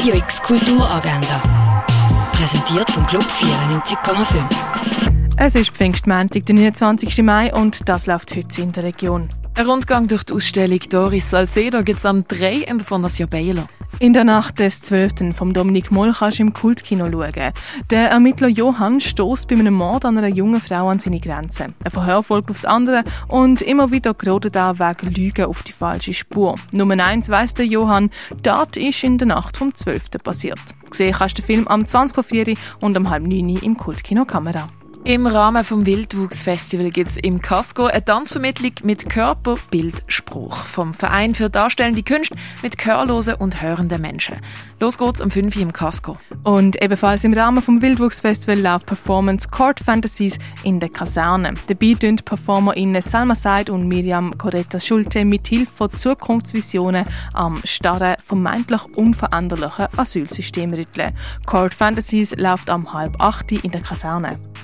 Radio X Kulturagenda. Präsentiert vom Club 94,5. Es ist Pfingstmontag, der 29. Mai, und das läuft heute in der Region. Ein Rundgang durch die Ausstellung Doris Salcedo gibt es am 3 in der Fondation Baylor. In der Nacht des 12. vom Dominik Moll kannst du im Kultkino schauen. Der Ermittler Johann stößt bei einem Mord an einer jungen Frau an seine Grenzen. Ein Verhör folgt aufs andere und immer wieder gerät er wegen Lügen auf die falsche Spur. Nummer eins weiss der Johann, dort ist in der Nacht vom 12. passiert. Gesehen kannst du den Film am 20.04 und um halb 9 im Kultkino Kamera. Im Rahmen vom Wildwuchsfestival gibt es im Casco eine Tanzvermittlung mit Körper, Bild, Spruch vom Verein für darstellende Künste mit gehörlosen und hörenden Menschen. Los geht's am 5 Uhr im Casco. Und ebenfalls im Rahmen vom Wildwuchsfestival läuft Performance Court Fantasies in der Kaserne. Dabei tun PerformerInnen Salma Said und Miriam Coretta Schulte mit Hilfe von Zukunftsvisionen am starren, vermeintlich unveränderlichen Asylsystem rütteln. Court Fantasies läuft am halb acht in der Kaserne.